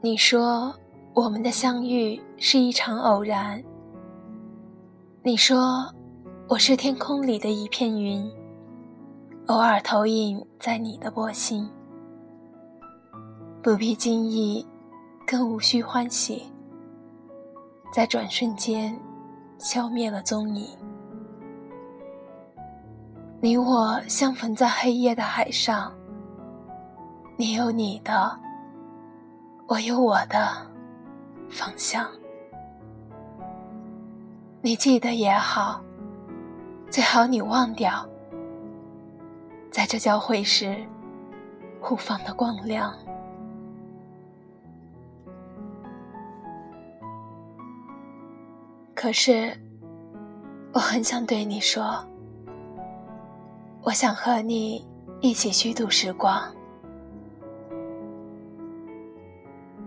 你说我们的相遇是一场偶然。你说我是天空里的一片云，偶尔投影在你的波心，不必惊异，更无需欢喜，在转瞬间消灭了踪影。你我相逢在黑夜的海上，你有你的，我有我的方向。你记得也好，最好你忘掉，在这交汇时互放的光亮。可是，我很想对你说。我想和你一起虚度时光，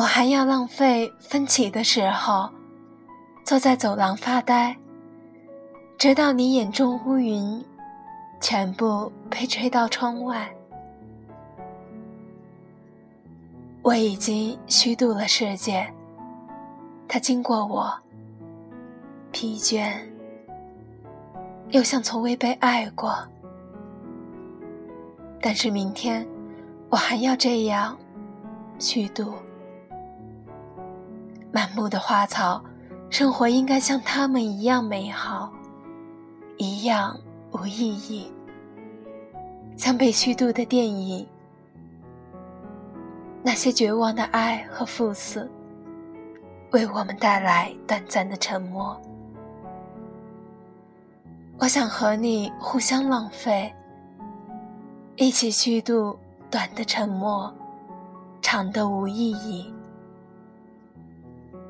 我还要浪费分歧的时候，坐在走廊发呆，直到你眼中乌云全部被吹到窗外。我已经虚度了世界，它经过我，疲倦，又像从未被爱过。但是明天，我还要这样虚度。满目的花草，生活应该像他们一样美好，一样无意义。像被虚度的电影，那些绝望的爱和赴死，为我们带来短暂的沉默。我想和你互相浪费。一起虚度短的沉默，长的无意义；